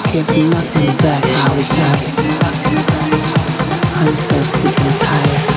can't give nothing back, I'll return. I'm so sick and tired.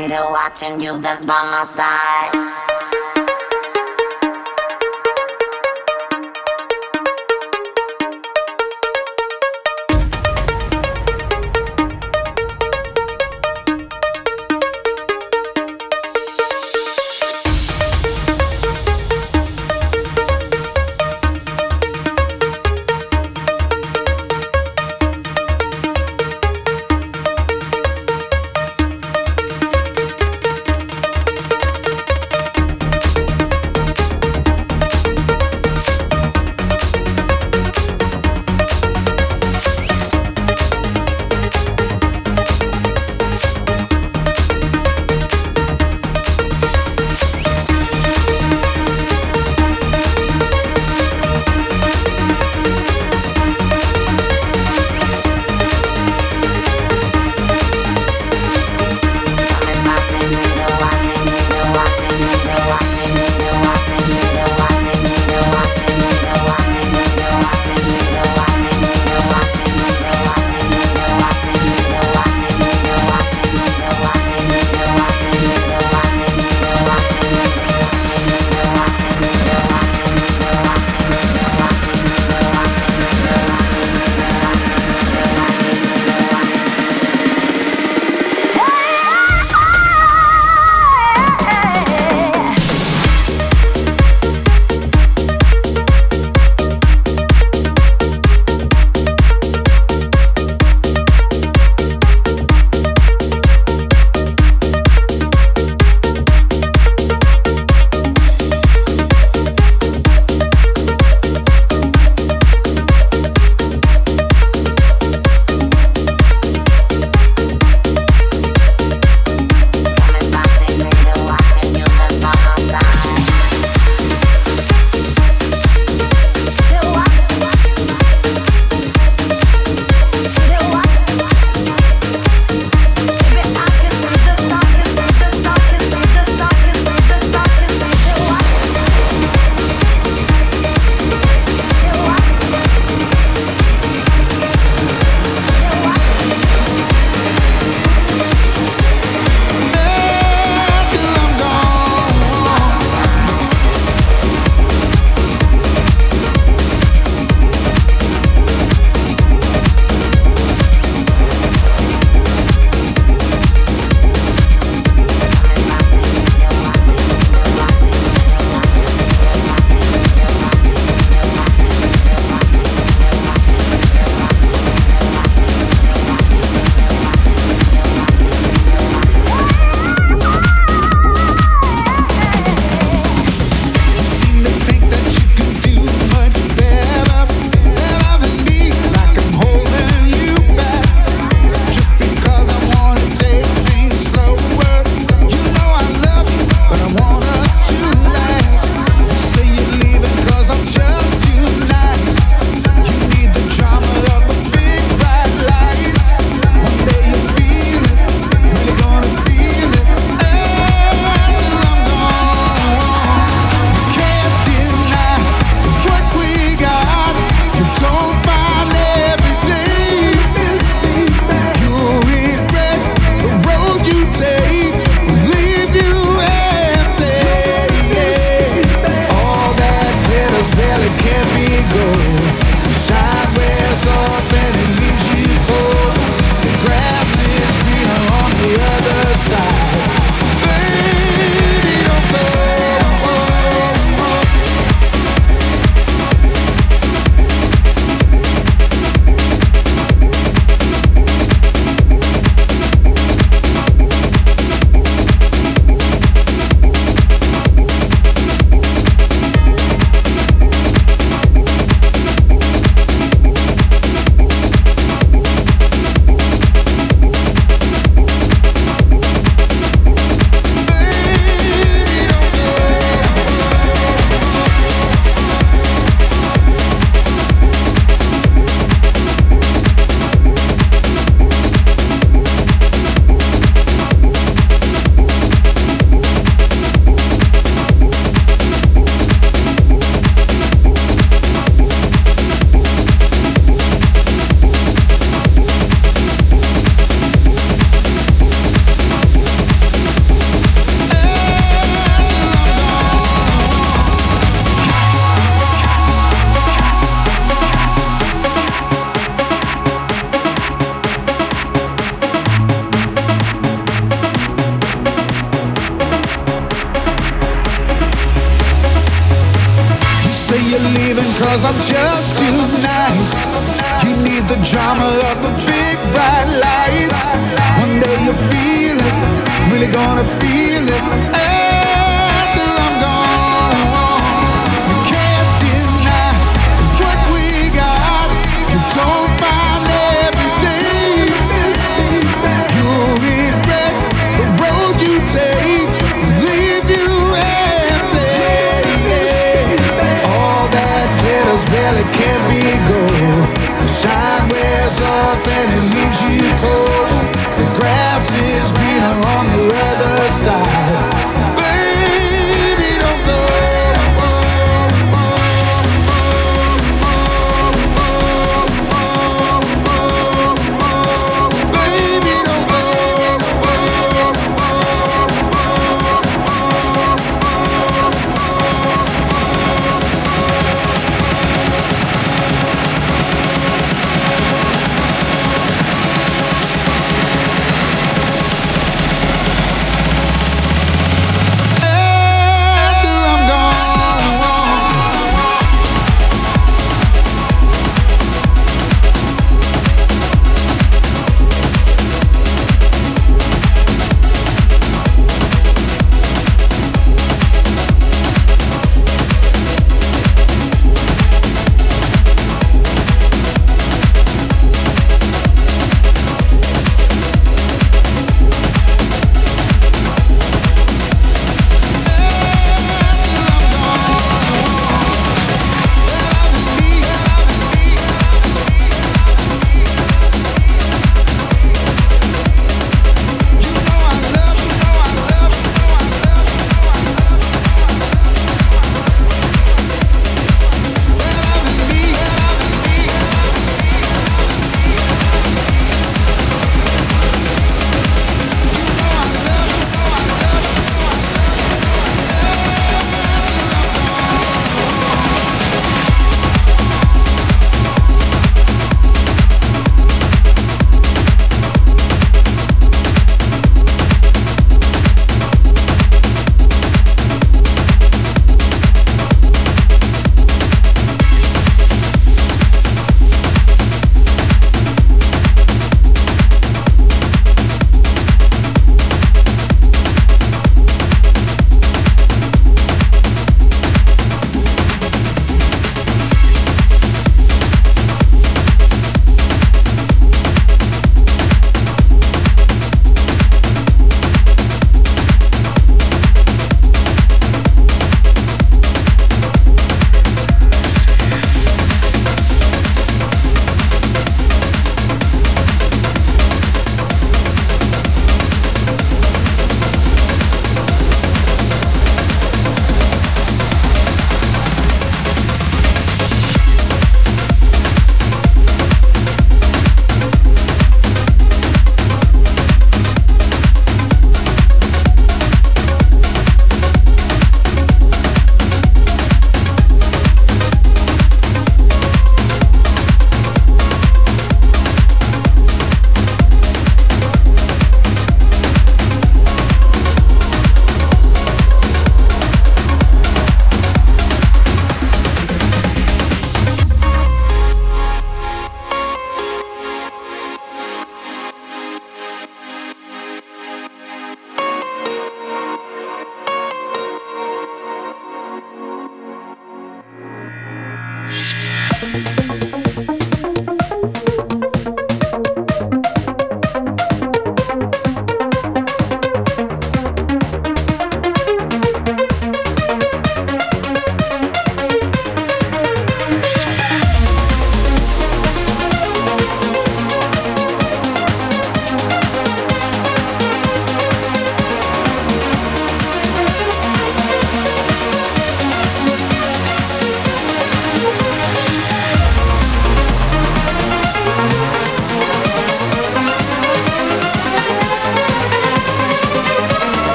Fascinated watching you dance by my side.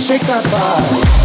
Shake that body.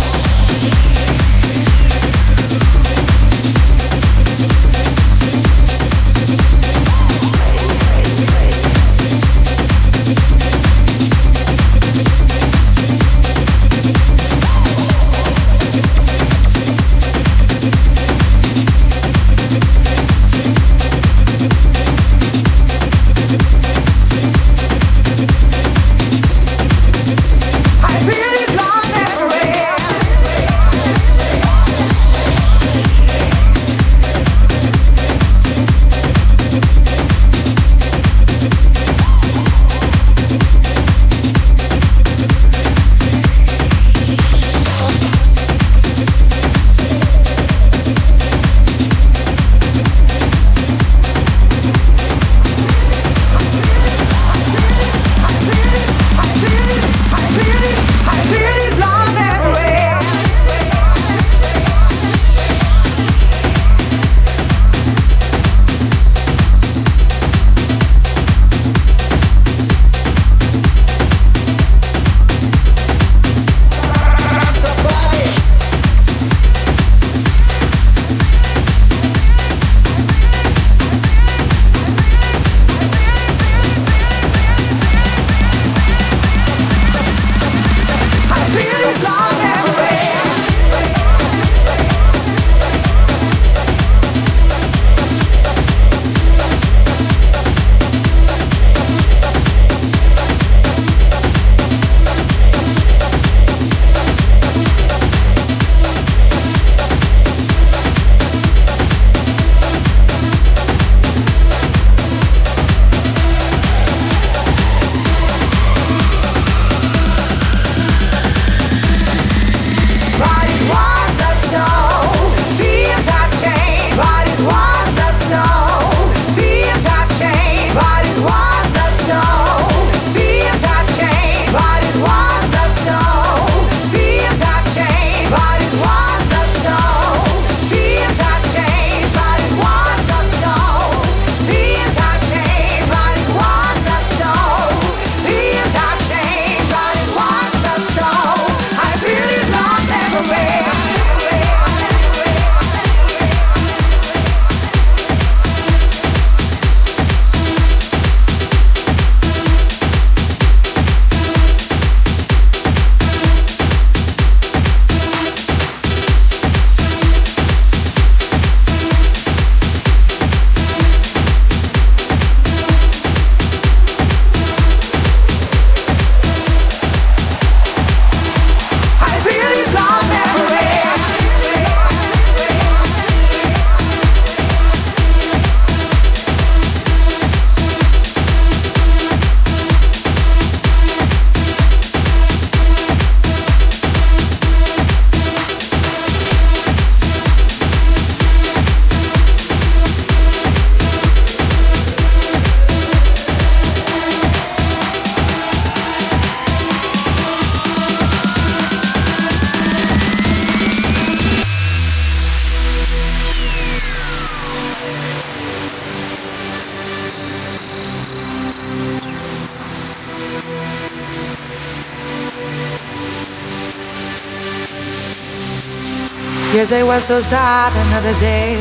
Was so sad another day.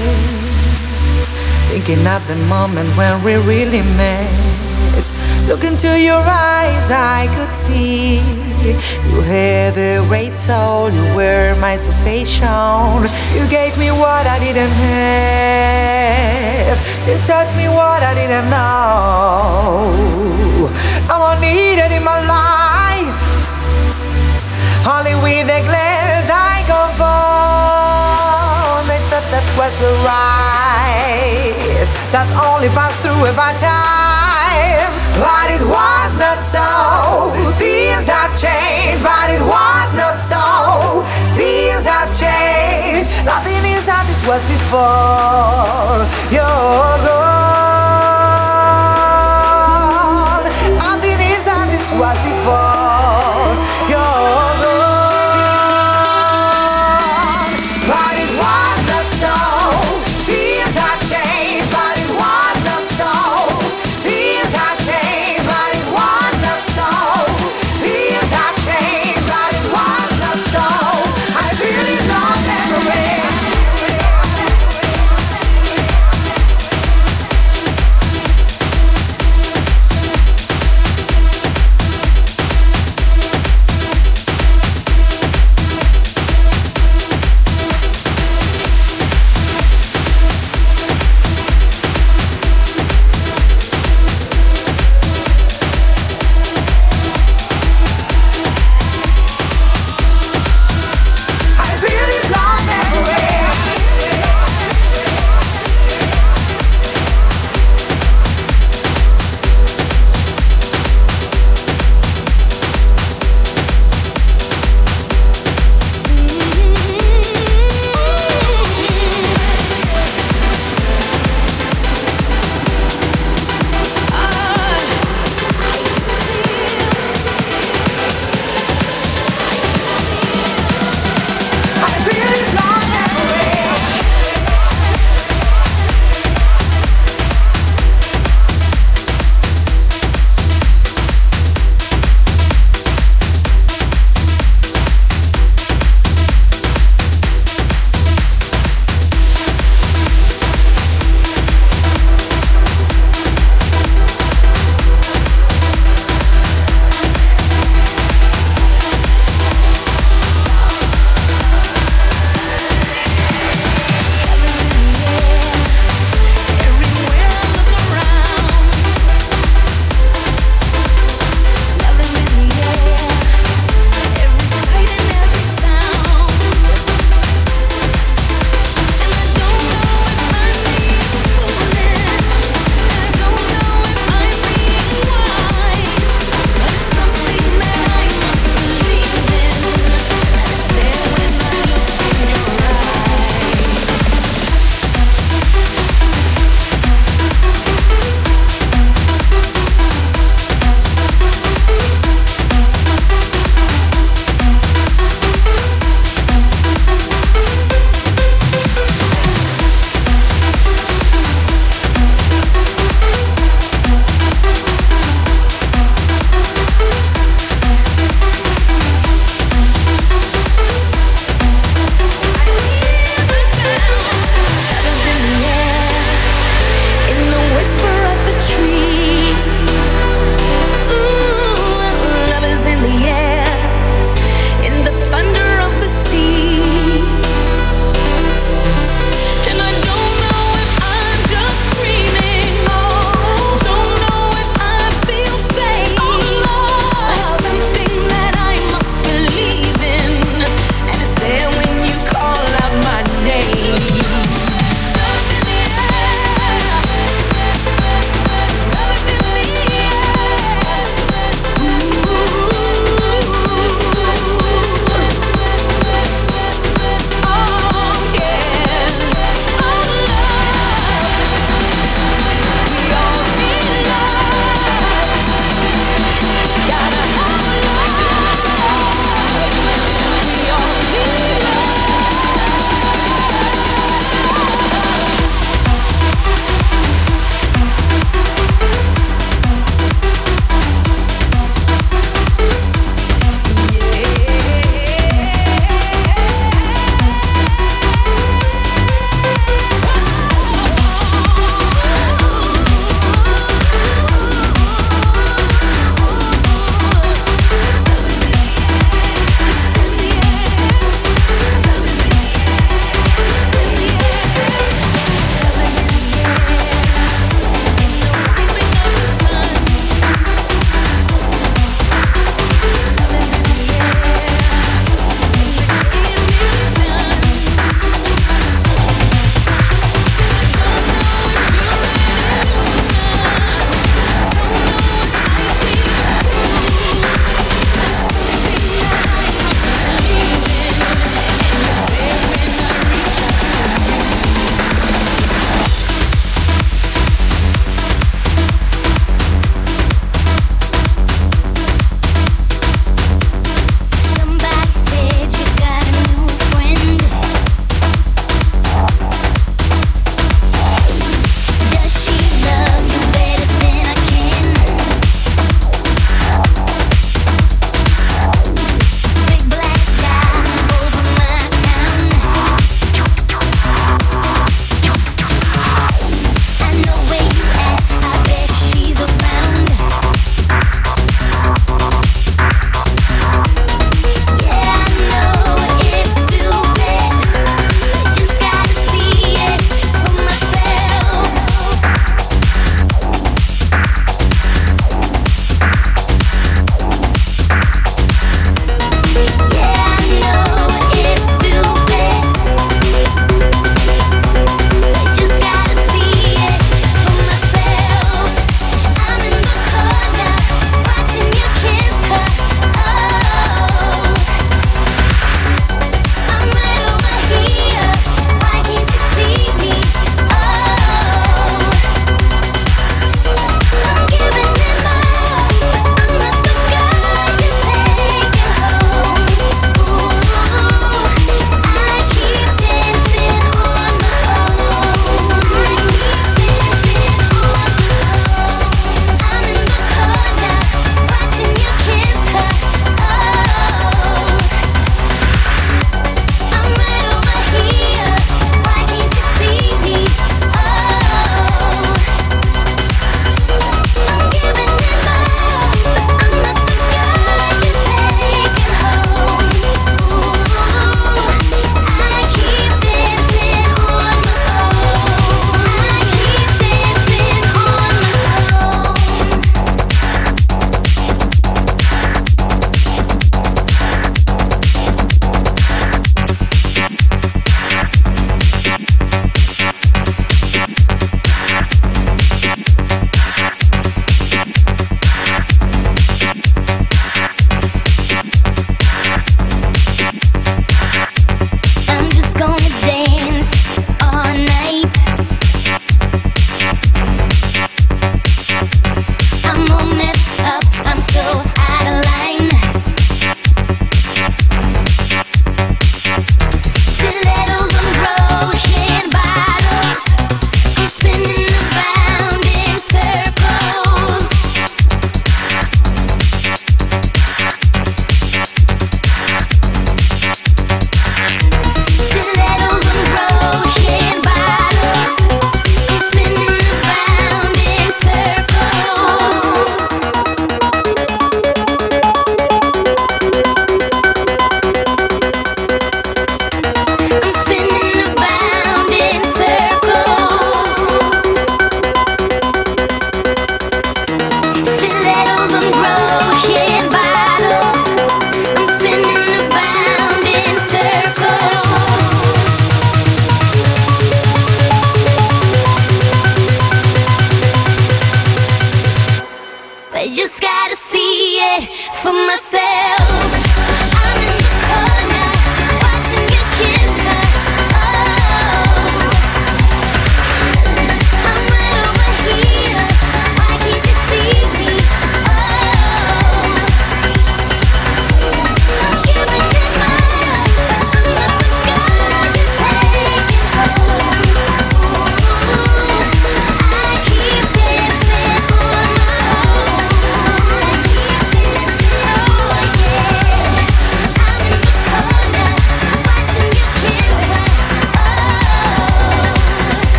Thinking of the moment when we really met. Look into your eyes, I could see. You had the great soul, you were my salvation. You gave me what I didn't have. You taught me what I didn't know. I'm all needed in my life. Only with a glance I go for was right that only passed through a time. but it was not so. Things have changed, but it was not so. Things have changed. Nothing is as it was before. You're